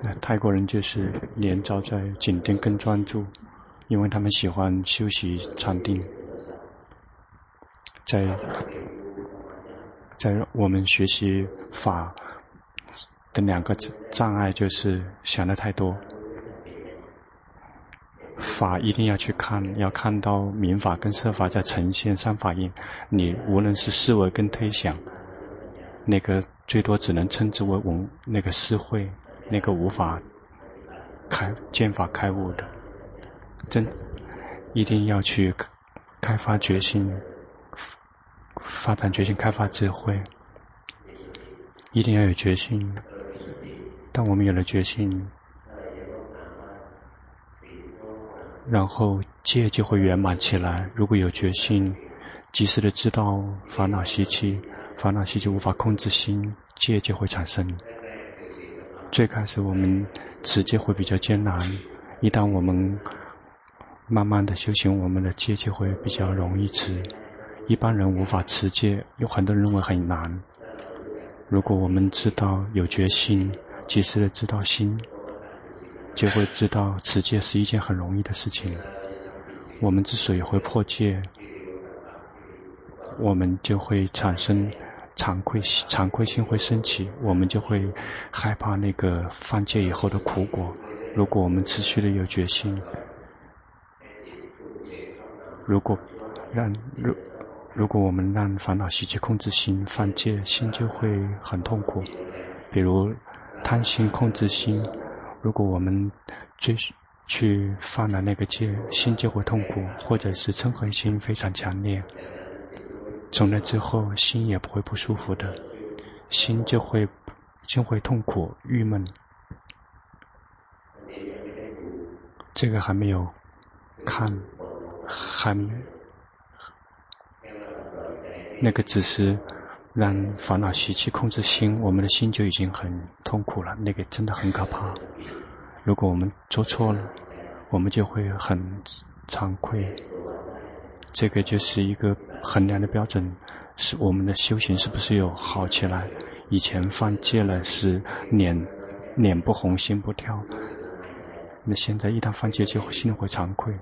那泰国人就是连招在紧盯跟专注，因为他们喜欢休息禅定。在在我们学习法的两个障碍就是想得太多。法一定要去看，要看到明法跟色法在呈现三法印。你无论是思维跟推想，那个最多只能称之为文，那个思慧。那个无法开见法开悟的，真一定要去开发决心，发展决心，开发智慧，一定要有决心。当我们有了决心，然后戒就会圆满起来。如果有决心，及时的知道烦恼习气，烦恼习就无法控制心，戒就会产生。最开始我们持戒会比较艰难，一旦我们慢慢的修行，我们的戒就会比较容易持。一般人无法持戒，有很多人认为很难。如果我们知道有决心，及时的知道心，就会知道持戒是一件很容易的事情。我们之所以会破戒，我们就会产生。惭愧心，惭愧心会升起，我们就会害怕那个犯戒以后的苦果。如果我们持续的有决心，如果让如如果我们让烦恼习气控制心，犯戒心就会很痛苦。比如贪心控制心，如果我们追去犯了那个戒，心就会痛苦，或者是嗔恨心非常强烈。从那之后，心也不会不舒服的，心就会就会痛苦、郁闷。这个还没有看，还没那个只是让烦恼习气控制心，我们的心就已经很痛苦了。那个真的很可怕。如果我们做错了，我们就会很惭愧。这个就是一个衡量的标准，是我们的修行是不是有好起来？以前犯戒了是脸脸不红心不跳，那现在一旦犯戒就会心里会惭愧，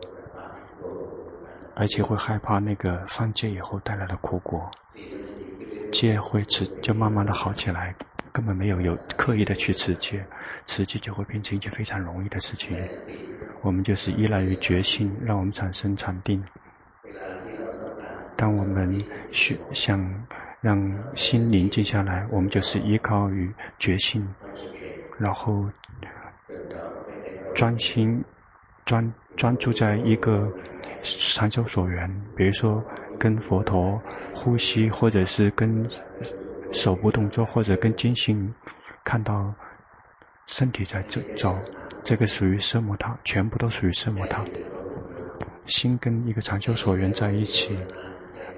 而且会害怕那个犯戒以后带来的苦果。戒会持就慢慢的好起来，根本没有有刻意的去持戒，持戒就会变成一件非常容易的事情。我们就是依赖于决心，让我们产生禅定。当我们想让心宁静下来，我们就是依靠于觉性，然后专心专专注在一个禅修所缘，比如说跟佛陀呼吸，或者是跟手部动作，或者跟精心看到身体在走走，这个属于奢摩他，全部都属于奢摩他。心跟一个禅修所缘在一起。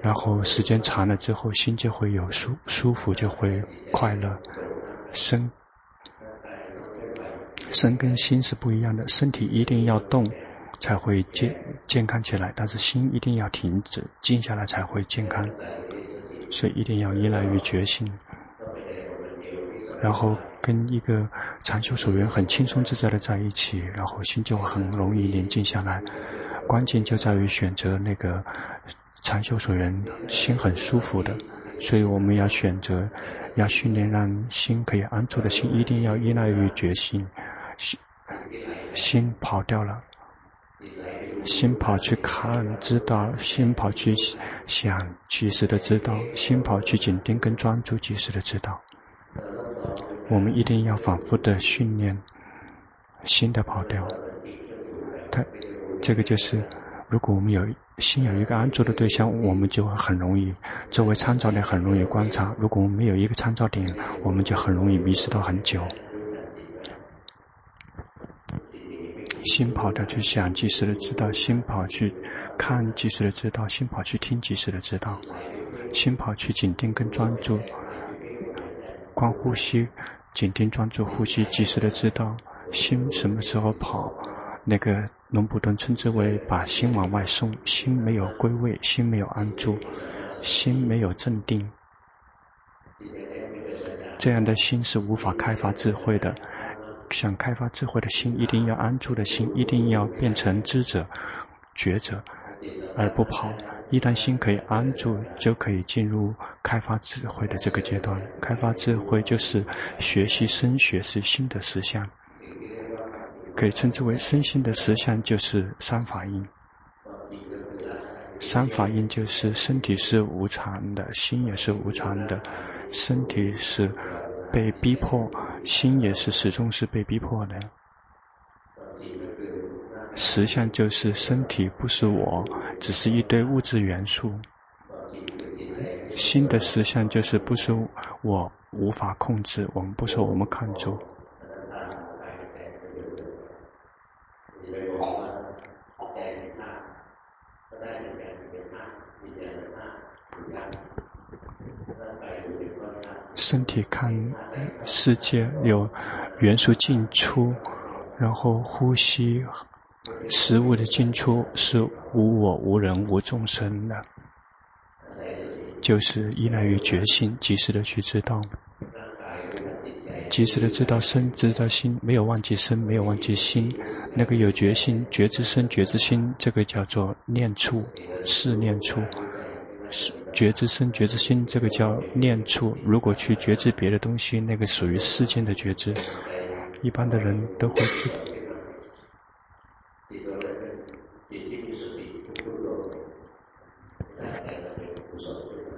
然后时间长了之后，心就会有舒舒服，就会快乐。身身跟心是不一样的，身体一定要动才会健健康起来，但是心一定要停止静下来才会健康。所以一定要依赖于决心，然后跟一个禅修所缘很轻松自在的在一起，然后心就很容易宁静下来。关键就在于选择那个。禅修所缘心很舒服的，所以我们要选择，要训练让心可以安住的心，一定要依赖于决心。心心跑掉了，心跑去看知道，心跑去想及时的知道，心跑去紧盯跟专注及时的知道。我们一定要反复的训练心的跑掉。它这个就是，如果我们有。心有一个安住的对象，我们就会很容易作为参照点，很容易观察。如果我们没有一个参照点，我们就很容易迷失到很久。心跑掉去想，及时的知道；心跑去看，及时的知道；心跑去听，及时的知道；心跑去紧盯跟专注，观呼吸，紧盯专注呼吸，及时的知道心什么时候跑。那个龙普顿称之为把心往外送，心没有归位，心没有安住，心没有镇定。这样的心是无法开发智慧的。想开发智慧的心，一定要安住的心，一定要变成知者、觉者，而不跑。一旦心可以安住，就可以进入开发智慧的这个阶段。开发智慧就是学习身学是心的实相，可以称之为身心的实相，就是三法印。三法印就是身体是无常的，心也是无常的。身体是被逼迫，心也是始终是被逼迫的。实相就是身体不是我，只是一堆物质元素。心的实相就是不是我无法控制，我们不受我们看住。身体看世界有元素进出，然后呼吸。食物的进出是无我、无人、无众生的，就是依赖于觉性，及时的去知道，及时的知道身，知道心，没有忘记身，没有忘记心。那个有觉性、觉知身、觉知心，这个叫做念处，是念处。觉知身、觉知心，这个叫念处。如果去觉知别的东西，那个属于世间的觉知。一般的人都会知道。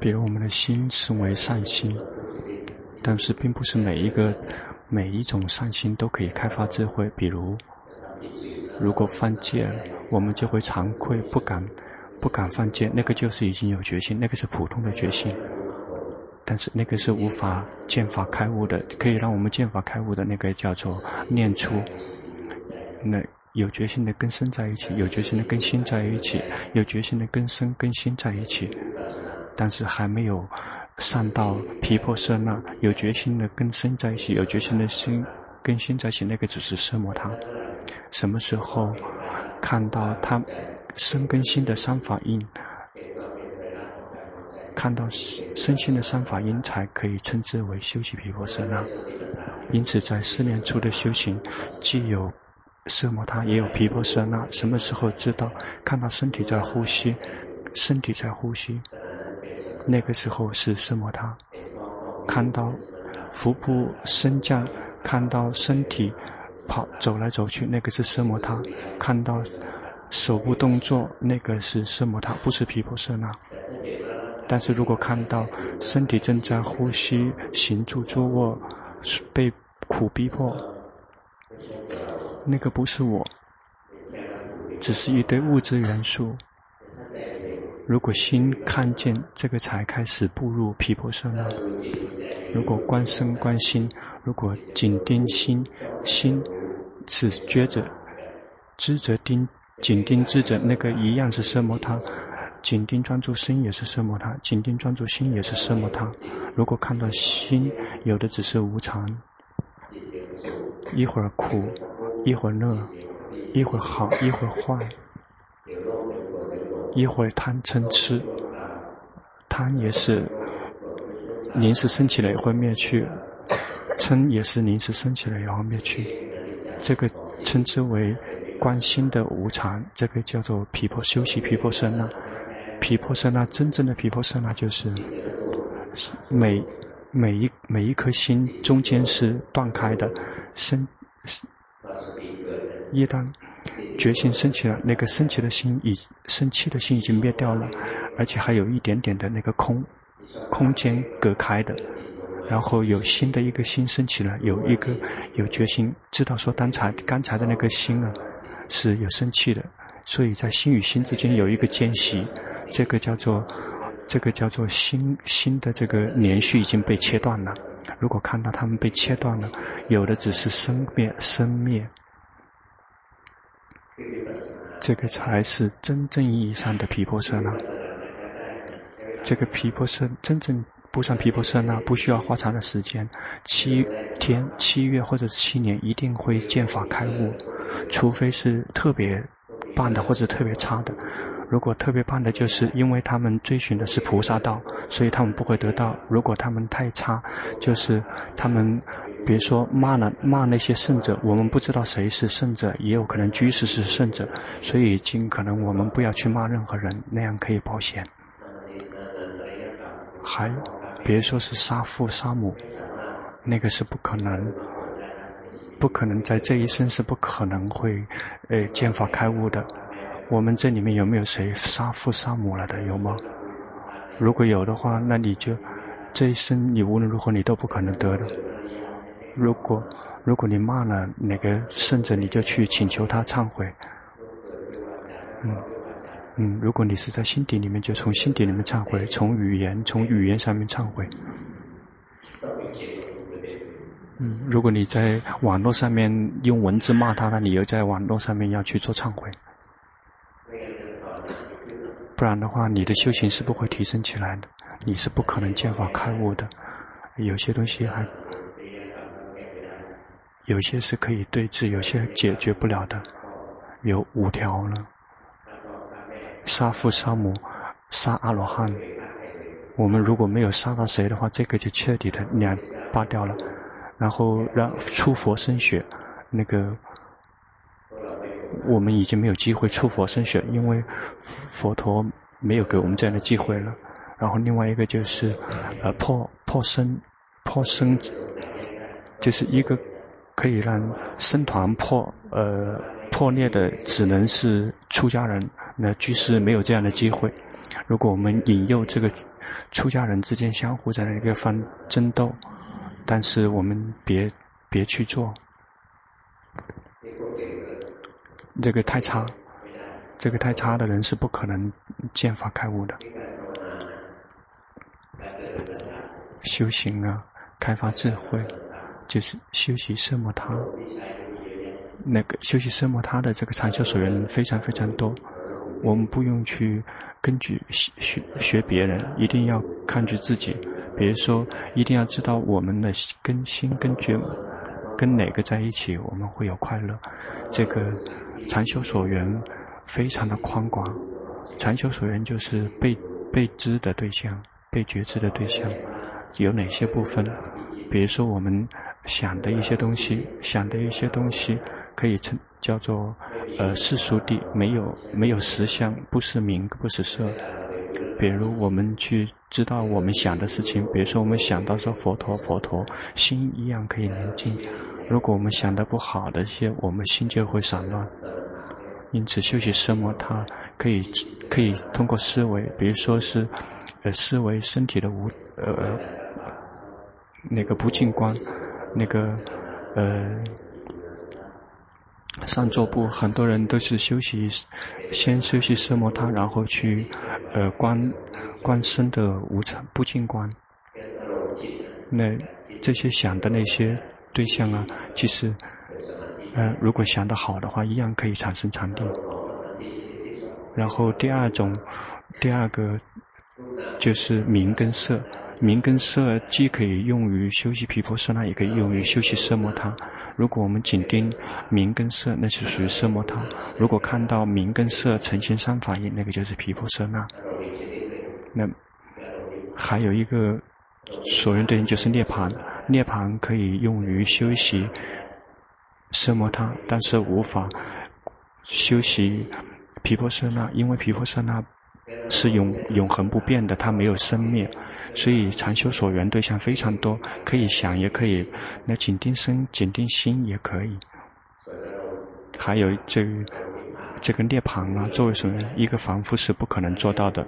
比如我们的心称为善心，但是并不是每一个每一种善心都可以开发智慧。比如，如果犯戒了，我们就会惭愧，不敢不敢犯戒，那个就是已经有决心，那个是普通的决心。但是那个是无法见法开悟的，可以让我们见法开悟的那个叫做念出。那有决心的跟身在一起，有决心的跟心在一起，有决心的跟身跟心在一起。但是还没有上到毗婆舍那，有决心的跟身在一起，有决心的心跟心在一起，那个只是色魔他。什么时候看到他身跟心的三法印，看到身心的三法印，才可以称之为修习毗婆舍那。因此，在四念处的修行，既有色摩他，也有毗婆舍那。什么时候知道看到身体在呼吸，身体在呼吸？那个时候是色摩他，看到腹部升降，看到身体跑走来走去，那个是色摩他；看到手部动作，那个是奢摩他，不是皮婆舍那。但是如果看到身体正在呼吸、行住坐卧，被苦逼迫，那个不是我，只是一堆物质元素。如果心看见这个，才开始步入皮婆舍那。如果观身观心，如果紧盯心，心只觉着，知则盯，紧盯智者，那个一样是奢摩他。紧盯专注身也是奢摩他，紧盯专注心也是奢摩他。如果看到心有的只是无常，一会儿苦，一会儿乐，一会儿好，一会儿坏。一会儿贪嗔痴，贪也是临时升起来也会灭去，嗔也是临时升起来也会灭去。这个称之为观心的无常，这个叫做皮婆休息皮婆舍那。毗婆舍那真正的皮婆舍那就是每每一每一颗心中间是断开的，生一旦。决心升起了，那个升起的心已生气的心已经灭掉了，而且还有一点点的那个空空间隔开的，然后有新的一个心升起了，有一个有决心知道说刚才刚才的那个心啊是有生气的，所以在心与心之间有一个间隙，这个叫做这个叫做心心的这个连续已经被切断了。如果看到他们被切断了，有的只是生灭生灭。这个才是真正意义上的皮婆舍那。这个皮婆舍真正步上皮婆舍那，不需要花长的时间，七天、七月或者七年，一定会见法开悟。除非是特别棒的或者特别差的，如果特别棒的，就是因为他们追寻的是菩萨道，所以他们不会得到；如果他们太差，就是他们，比如说骂了骂那些圣者，我们不知道谁是圣者，也有可能居士是圣者，所以尽可能我们不要去骂任何人，那样可以保险。还，别说是杀父杀母，那个是不可能，不可能在这一生是不可能会，呃，见法开悟的。我们这里面有没有谁杀父杀母了的？有吗？如果有的话，那你就这一生你无论如何你都不可能得的。如果如果你骂了哪个圣者，你就去请求他忏悔。嗯嗯，如果你是在心底里面，就从心底里面忏悔，从语言从语言上面忏悔。嗯，如果你在网络上面用文字骂他，那你又在网络上面要去做忏悔。不然的话，你的修行是不会提升起来的，你是不可能见法开悟的。有些东西还，有些是可以对治，有些解决不了的。有五条呢：杀父杀母，杀阿罗汉。我们如果没有杀到谁的话，这个就彻底的两拔掉了。然后让出佛身血，那个。我们已经没有机会出佛身血，因为佛陀没有给我们这样的机会了。然后另外一个就是，呃，破破僧，破僧，就是一个可以让僧团破呃破裂的，只能是出家人。那居士没有这样的机会。如果我们引诱这个出家人之间相互在那个方争斗，但是我们别别去做。这个太差，这个太差的人是不可能见法开悟的。修行啊，开发智慧，就是修习奢摩他。那个修习奢摩他的这个禅修所缘人非常非常多，我们不用去根据学学别人，一定要看据自己。比如说，一定要知道我们的根心跟觉，跟哪个在一起，我们会有快乐。这个。禅修所缘非常的宽广，禅修所缘就是被被知的对象，被觉知的对象，有哪些部分？比如说我们想的一些东西，想的一些东西可以称叫做呃世俗地，没有没有实相，不是名，不是色。比如我们去知道我们想的事情，比如说我们想到说佛陀佛陀，心一样可以宁静。如果我们想的不好的一些，我们心就会散乱。因此，修习奢摩他可以可以通过思维，比如说是呃思维身体的无呃那个不净观，那个呃上座部，很多人都是休息先休息奢摩他，然后去呃观观身的无常不净观。那这些想的那些。对象啊，其实，呃，如果想得好的话，一样可以产生禅定。然后第二种，第二个就是名跟色，明跟色既可以用于修习毗婆舍那，也可以用于修习奢摩他。如果我们紧盯明跟色，那就属于奢摩他；如果看到明跟色呈现三法印，那个就是毗婆舍那。那还有一个所用对应就是涅槃。涅槃可以用于修习奢摩他，但是无法修习毗婆舍那，因为毗婆舍那是永永恒不变的，它没有生灭，所以禅修所缘对象非常多，可以想也可以，那紧盯身、紧盯心也可以。还有这个、这个涅槃啊，作为什么一个凡夫是不可能做到的。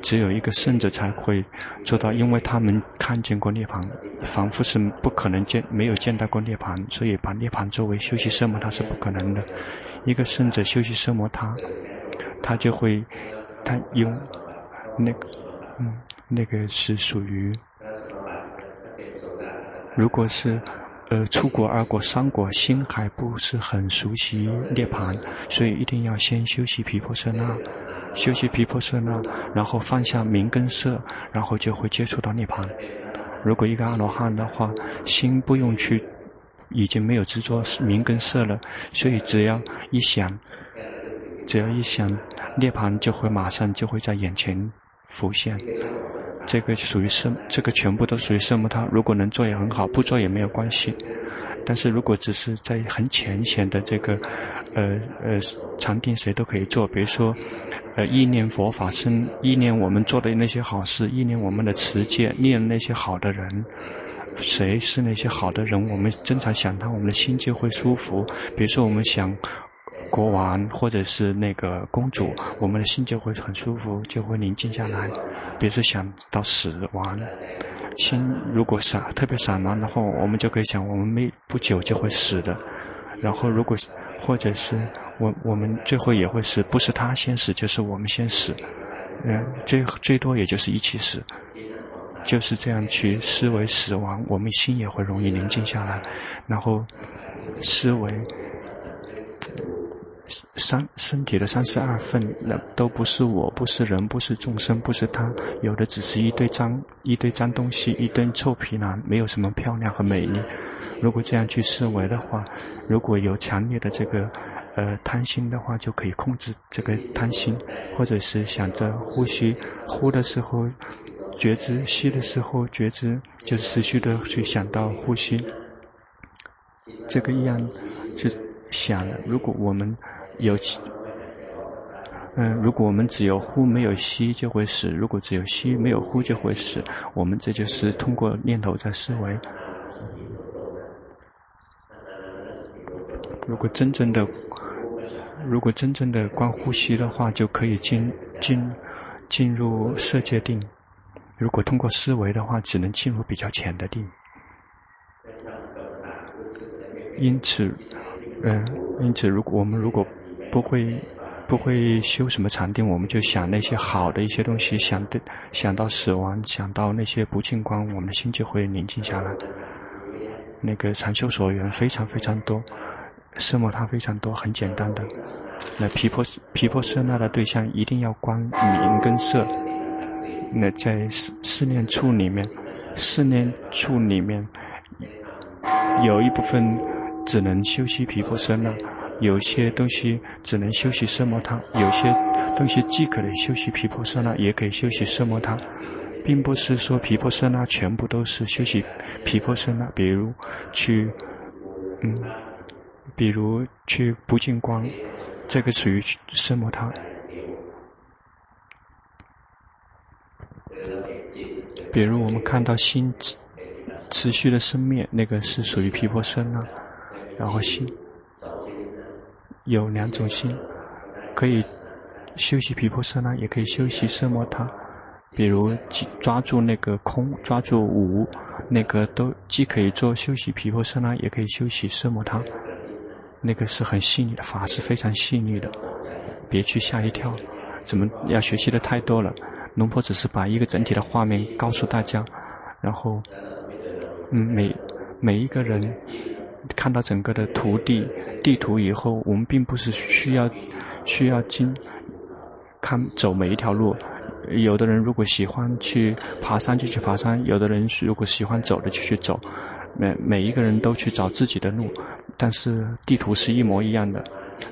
只有一个圣者才会做到，因为他们看见过涅槃，凡夫是不可能见，没有见到过涅槃，所以把涅槃作为修习奢摩他是不可能的。一个圣者修习奢摩他，他就会，他用那个，嗯，那个是属于，如果是呃初果、二果、三果，心还不是很熟悉涅槃，所以一定要先修习毗婆舍那。修习毗婆舍那，然后放下名跟色，然后就会接触到涅槃。如果一个阿罗汉的话，心不用去，已经没有执着名跟色了，所以只要一想，只要一想涅槃，就会马上就会在眼前浮现。这个属于色，这个全部都属于色摩他。如果能做也很好，不做也没有关系。但是如果只是在很浅显的这个，呃呃禅定，谁都可以做。比如说，呃意念佛法僧，意念我们做的那些好事，意念我们的持戒，念那些好的人。谁是那些好的人？我们经常想他，我们的心就会舒服。比如说，我们想国王或者是那个公主，我们的心就会很舒服，就会宁静下来。比如说，想到死亡，心如果散特别散乱的话，我们就可以想，我们没不久就会死的。然后，如果或者是我我们最后也会死，不是他先死，就是我们先死。嗯，最最多也就是一起死。就是这样去思维死亡，我们心也会容易宁静下来。然后思维三身体的三十二份，那都不是我，不是人，不是众生，不是他，有的只是一堆脏一堆脏东西，一堆臭皮囊，没有什么漂亮和美丽。如果这样去思维的话，如果有强烈的这个呃贪心的话，就可以控制这个贪心，或者是想着呼吸，呼的时候。觉知吸的时候，觉知就是持续的去想到呼吸，这个一样就想了。如果我们有，嗯，如果我们只有呼没有吸就会死；如果只有吸没有呼就会死。我们这就是通过念头在思维。如果真正的，如果真正的观呼吸的话，就可以进进进入色界定。如果通过思维的话，只能进入比较浅的定。因此，嗯、因此，如果我们如果不会不会修什么禅定，我们就想那些好的一些东西，想的想到死亡，想到那些不净光，我们的心就会宁静下来。那个禅修所缘非常非常多，色摩他非常多，很简单的。那皮婆皮婆舍那的对象一定要观明跟色。那在四四念处里面，四念处里面有一部分只能修习毗婆舍那，有些东西只能修习色摩他，有些东西既可以修习毗婆舍那，也可以修习色摩他，并不是说毗婆舍那全部都是修习毗婆舍那。比如去，嗯，比如去不净光，这个属于色摩他。比如我们看到心持续的生灭，那个是属于毗婆舍那。然后心有两种心，可以休息皮婆舍那，也可以休息色摩他。比如抓住那个空，抓住无，那个都既可以做休息皮婆舍那，也可以休息色摩他。那个是很细腻的法，是非常细腻的。别去吓一跳，怎么要学习的太多了？龙婆只是把一个整体的画面告诉大家，然后，嗯，每每一个人看到整个的图地地图以后，我们并不是需要需要经看走每一条路。有的人如果喜欢去爬山就去爬山，有的人如果喜欢走的就去走。每每一个人都去找自己的路，但是地图是一模一样的。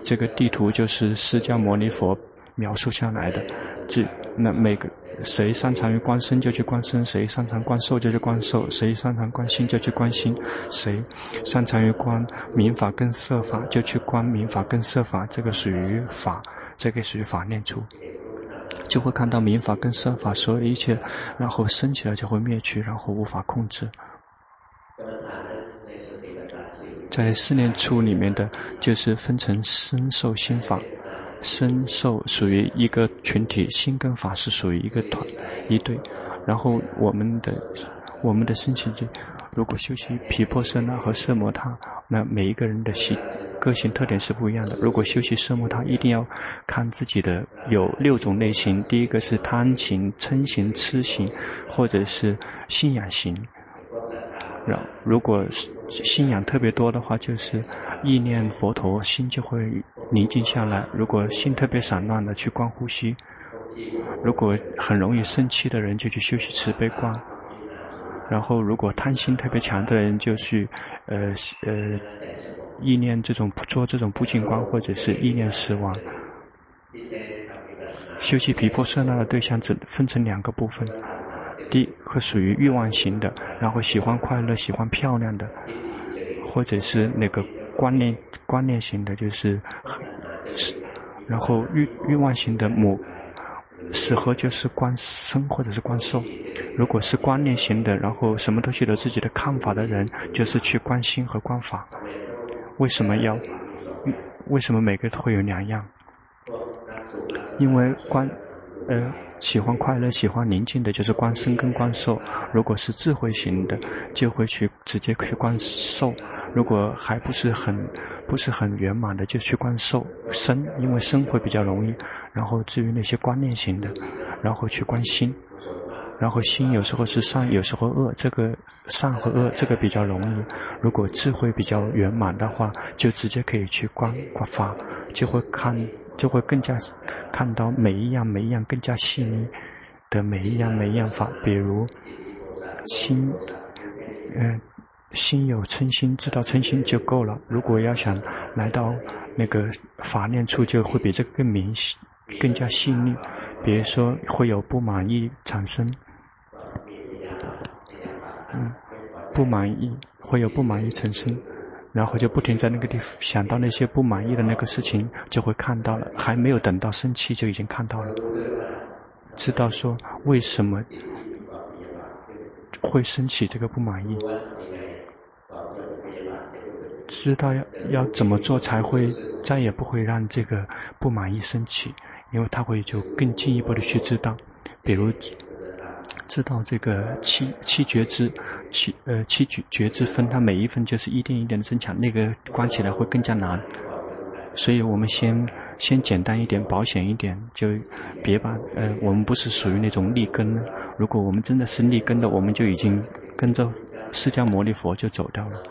这个地图就是释迦牟尼佛描述下来的。这那每个谁擅长于观身就去观身，谁擅长观受就去观受，谁擅长观心就去观心，谁擅长于观民法跟色法就去观民法跟色法，这个属于法，这个属于法念处，就会看到民法跟色法所有一切，然后升起来就会灭去，然后无法控制。在四念处里面的就是分成身受心法。身受属于一个群体，心跟法是属于一个团一对。然后我们的我们的身心就，如果修习毗婆舍那和色摩他，那每一个人的性个性特点是不一样的。如果修习色摩他，一定要看自己的有六种类型。第一个是贪行、嗔行、痴行，或者是信仰行。然如果信仰特别多的话，就是意念佛陀，心就会宁静下来。如果心特别散乱的，去观呼吸；如果很容易生气的人，就去修习慈悲观。然后，如果贪心特别强的人，就去呃呃意念这种做这种不净观，或者是意念死亡。修习毗婆舍那的对象只分成两个部分，第一个属于欲望型的，然后喜欢快乐、喜欢漂亮的，或者是那个观念观念型的，就是，然后欲欲望型的母。死后就是观生或者是观受，如果是观念型的，然后什么东西都自己的看法的人，就是去观心和观法。为什么要？为什么每个都会有两样？因为观，呃，喜欢快乐、喜欢宁静的，就是观生跟观受。如果是智慧型的，就会去直接去观受。如果还不是很。不是很圆满的，就去观受生，因为生会比较容易。然后至于那些观念型的，然后去观心，然后心有时候是善，有时候恶，这个善和恶这个比较容易。如果智慧比较圆满的话，就直接可以去观观法，就会看，就会更加看到每一样每一样更加细腻的每一样每一样法，比如心，嗯、心有嗔心，知道嗔心就够了。如果要想来到那个法念处，就会比这个更明细、更加细腻。比如说，会有不满意产生，嗯，不满意会有不满意产生，然后就不停在那个地方想到那些不满意的那个事情，就会看到了。还没有等到生气，就已经看到了，知道说为什么会升起这个不满意。知道要要怎么做才会再也不会让这个不满意升起，因为他会就更进一步的去知道，比如知道这个七七觉支，七呃七觉觉支分，它每一分就是一点一点的增强，那个关起来会更加难，所以我们先先简单一点，保险一点，就别把呃我们不是属于那种立根，如果我们真的是立根的，我们就已经跟着释迦牟尼佛就走掉了。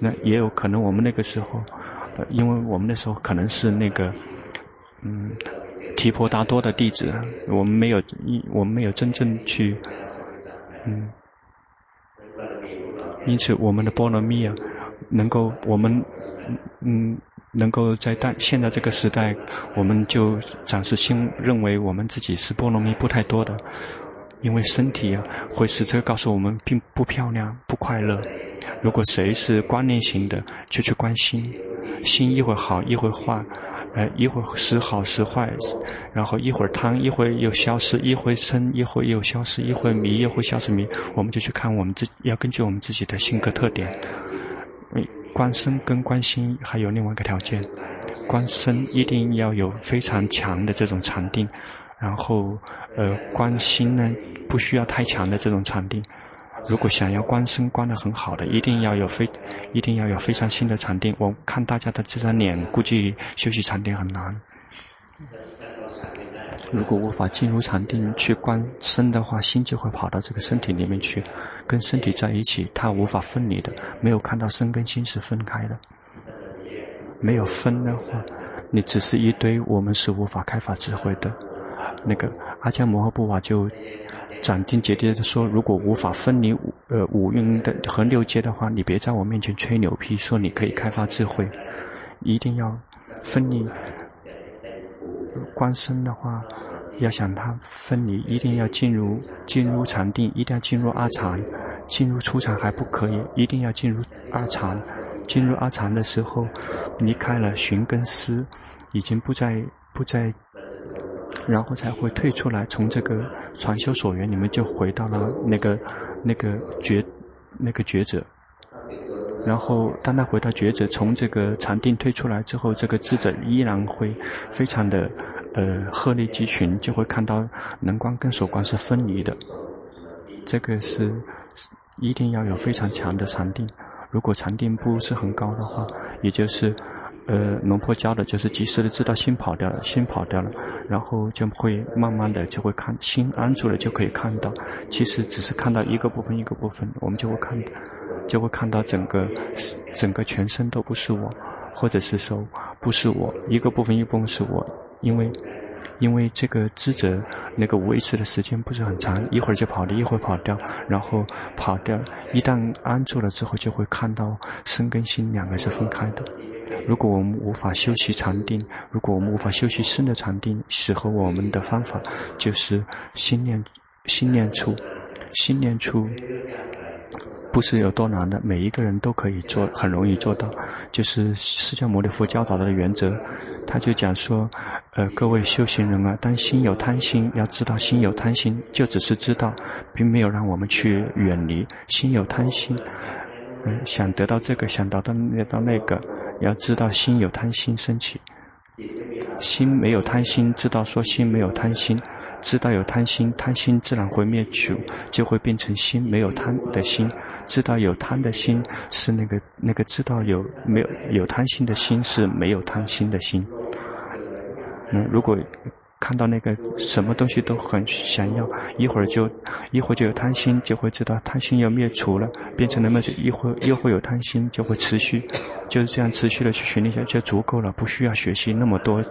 那也有可能，我们那个时候，因为我们那时候可能是那个，嗯，提婆达多的弟子，我们没有一，我们没有真正去，嗯，因此我们的波罗蜜啊，能够我们，嗯，能够在当现在这个时代，我们就暂时先认为我们自己是波罗蜜不太多的，因为身体啊，会使这个告诉我们并不漂亮，不快乐。如果谁是观念型的，就去关心，心一会好一会坏，呃，一会时好时坏，然后一会儿贪一会儿又消失，一会儿生一会儿又消失，一会儿迷一会消失迷，我们就去看我们自要根据我们自己的性格特点，观身跟观心还有另外一个条件，观身一定要有非常强的这种禅定，然后呃观心呢不需要太强的这种禅定。如果想要观身观得很好的，一定要有非，一定要有非常新的禅定。我看大家的这张脸，估计修习禅定很难。如果无法进入禅定去观身的话，心就会跑到这个身体里面去，跟身体在一起，它无法分离的。没有看到身跟心是分开的，没有分的话，你只是一堆，我们是无法开发智慧的。那个阿姜摩诃布瓦就。斩钉截铁地说：“如果无法分离五呃五蕴的和六界的话，你别在我面前吹牛皮，说你可以开发智慧。一定要分离观身的话，要想它分离，一定要进入进入禅定，一定要进入阿禅，进入初禅还不可以，一定要进入阿禅。进入阿禅的时候，离开了寻根思，已经不再不再。”然后才会退出来，从这个传修所缘里面就回到了那个那个觉那个觉者。然后当他回到觉者，从这个禅定退出来之后，这个智者依然会非常的呃鹤立鸡群，就会看到能观跟所观是分离的。这个是一定要有非常强的禅定。如果禅定不是很高的话，也就是。呃，龙婆教的就是及时的知道心跑掉了，心跑掉了，然后就会慢慢的就会看心安住了，就可以看到，其实只是看到一个部分一个部分，我们就会看，就会看到整个整个全身都不是我，或者是说不是我，一个部分一部分是我，因为因为这个知者那个维持的时间不是很长，一会儿就跑了，一会儿跑掉，然后跑掉，一旦安住了之后，就会看到身跟心两个是分开的。如果我们无法修习禅定，如果我们无法修习深的禅定，适合我们的方法就是心念心念处，心念处。不是有多难的，每一个人都可以做，很容易做到。就是释迦牟尼佛教导的原则，他就讲说，呃，各位修行人啊，当心有贪心，要知道心有贪心，就只是知道，并没有让我们去远离心有贪心。嗯，想得到这个，想得到那到那个，要知道心有贪心升起，心没有贪心，知道说心没有贪心。知道有贪心，贪心自然会灭去，就会变成心没有贪的心。知道有贪的心是那个那个知道有没有有贪心的心是没有贪心的心。嗯，如果。看到那个什么东西都很想要，一会儿就一会儿就有贪心，就会知道贪心要灭除了，变成那么就一会儿又会有贪心，就会持续，就是这样持续的去训练下就足够了，不需要学习那么多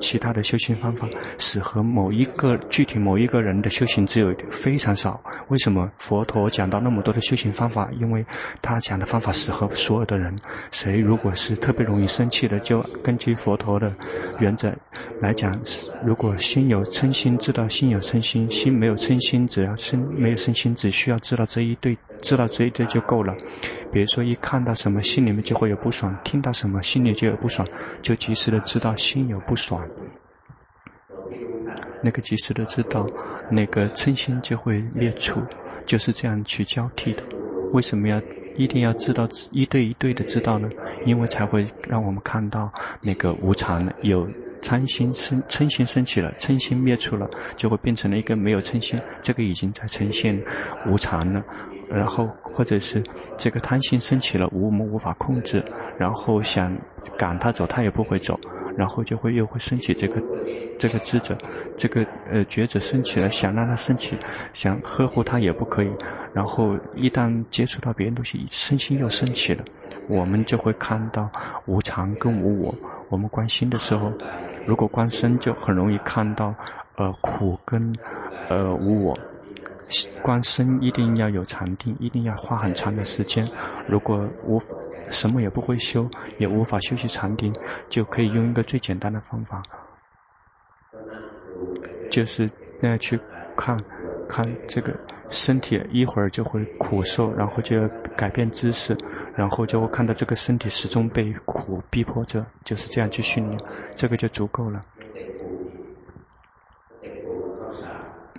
其他的修行方法，适合某一个具体某一个人的修行只有非常少。为什么佛陀讲到那么多的修行方法？因为他讲的方法适合所有的人。谁如果是特别容易生气的，就根据佛陀的原则来讲。如果心有嗔心，知道心有嗔心；心没有嗔心，只要生没有嗔心，只需要知道这一对，知道这一对就够了。比如说，一看到什么，心里面就会有不爽；听到什么，心里就有不爽，就及时的知道心有不爽。那个及时的知道，那个嗔心就会灭除，就是这样去交替的。为什么要一定要知道一对一对的知道呢？因为才会让我们看到那个无常有。贪心生，嗔心升起了，嗔心灭除了，就会变成了一个没有嗔心，这个已经在呈现无常了。然后或者是这个贪心升起了，无我们无法控制，然后想赶他走，他也不会走，然后就会又会升起这个这个智者，这个呃觉者升起了，想让他升起，想呵护他也不可以。然后一旦接触到别人东西，身心又升起了，我们就会看到无常跟无我。我们观心的时候。如果观身就很容易看到，呃，苦跟，呃，无我。观身一定要有禅定，一定要花很长的时间。如果无什么也不会修，也无法修习禅定，就可以用一个最简单的方法，就是那去看，看这个身体一会儿就会苦受，然后就要改变姿势。然后就会看到这个身体始终被苦逼迫着，就是这样去训练，这个就足够了。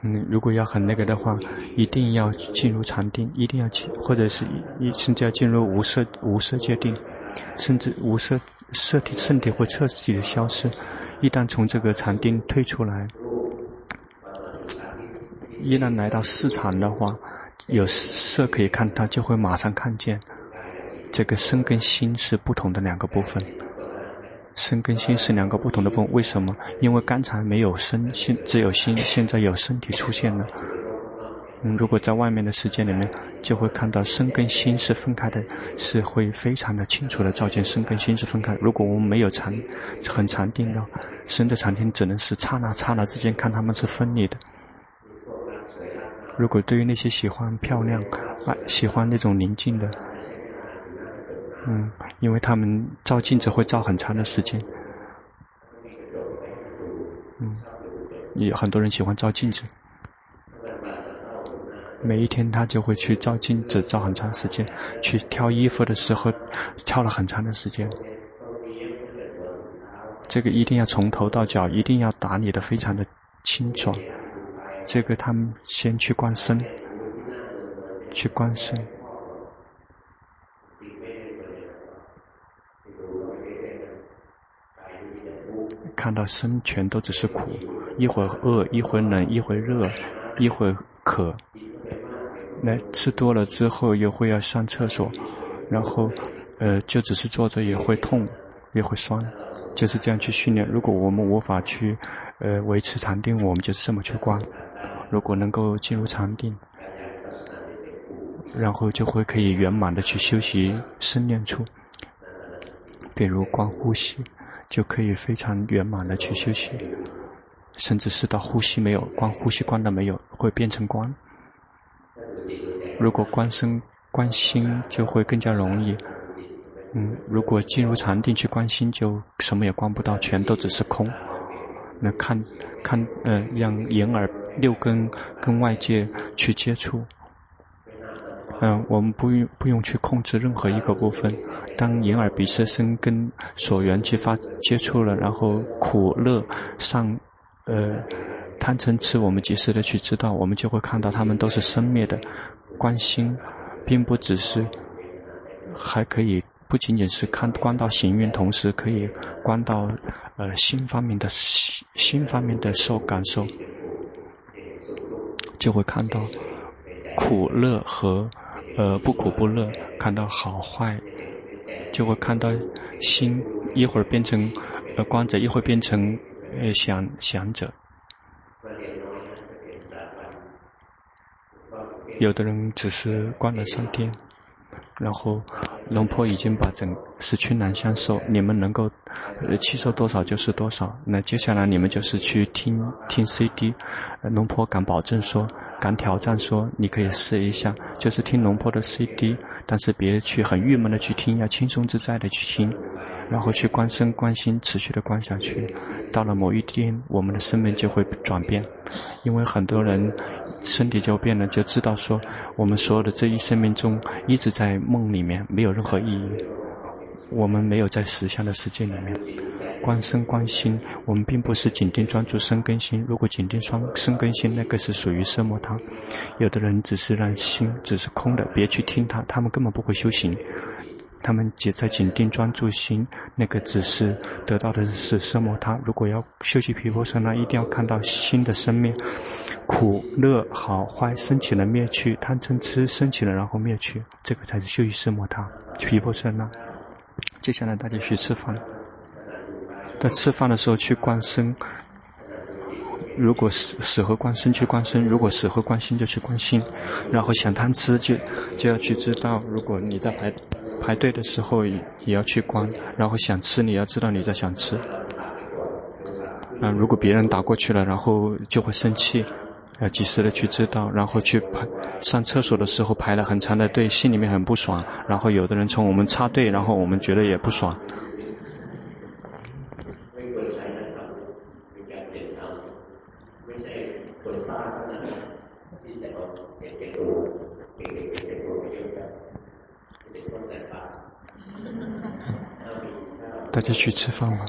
嗯，如果要很那个的话，一定要进入禅定，一定要进，或者是一甚至要进入无色无色界定，甚至无色色体身体会彻底的消失。一旦从这个禅定退出来，一旦来到四禅的话，有色可以看到，就会马上看见。这个身跟心是不同的两个部分，身跟心是两个不同的部分。为什么？因为刚才没有身，现只有心，现在有身体出现了。嗯，如果在外面的世界里面，就会看到身跟心是分开的，是会非常的清楚的照见身跟心是分开。如果我们没有禅，很禅定的，身的禅定只能是刹那刹那之间看他们是分离的。如果对于那些喜欢漂亮、啊喜欢那种宁静的。嗯，因为他们照镜子会照很长的时间。嗯，也很多人喜欢照镜子，每一天他就会去照镜子，照很长时间。去挑衣服的时候，挑了很长的时间。这个一定要从头到脚，一定要打理得非常的清爽。这个他们先去观身，去观身。看到生全都只是苦，一会儿饿，一会儿冷，一会儿热，一会儿渴。来吃多了之后又会要上厕所，然后，呃，就只是坐着也会痛，也会酸，就是这样去训练。如果我们无法去，呃，维持禅定，我们就是这么去观。如果能够进入禅定，然后就会可以圆满的去修习身念处，比如观呼吸。就可以非常圆满的去休息，甚至是到呼吸没有，光呼吸观了没有，会变成观。如果观身观心就会更加容易，嗯，如果进入禅定去观心，就什么也观不到，全都只是空。那看，看，呃，让眼耳六根跟外界去接触。嗯、我们不用不用去控制任何一个部分。当眼耳鼻舌身跟所缘去发接触了，然后苦乐上，呃，贪嗔痴，我们及时的去知道，我们就会看到他们都是生灭的。观心，并不只是，还可以。不仅仅是看观到行蕴，同时可以观到呃心方面的心心方面的受感受，就会看到苦乐和呃不苦不乐，看到好坏，就会看到心一会儿变成呃观者，一会儿变成呃想想者。有的人只是观了三天，然后。龙婆已经把整十区南相授，你们能够呃吸收多少就是多少。那接下来你们就是去听听 CD，龙婆敢保证说，敢挑战说，你可以试一下，就是听龙婆的 CD，但是别去很郁闷的去听，要轻松自在的去听，然后去观身观心，持续的观下去。到了某一天，我们的生命就会转变，因为很多人。身体就变了，就知道说，我们所有的这一生命中一直在梦里面，没有任何意义。我们没有在实相的世界里面，观身观心，我们并不是紧盯专注生根心。如果紧盯双生根心，那个是属于色魔他。有的人只是让心只是空的，别去听他，他们根本不会修行。他们只在紧盯专注心，那个只是得到的是色魔他。如果要修习毗婆舍那，一定要看到心的生命，苦乐好坏升起了灭去，贪嗔痴升起了然后灭去，这个才是修习色魔他。毗婆舍那。接下来大家去吃饭，在吃饭的时候去观身。如果适适合观身去观身，如果适合观心就去观心，然后想贪吃就就要去知道，如果你在排。排队的时候也要去观，然后想吃你要知道你在想吃。嗯，如果别人打过去了，然后就会生气，要及时的去知道，然后去排上厕所的时候排了很长的队，心里面很不爽。然后有的人从我们插队，然后我们觉得也不爽。大家去吃饭吧。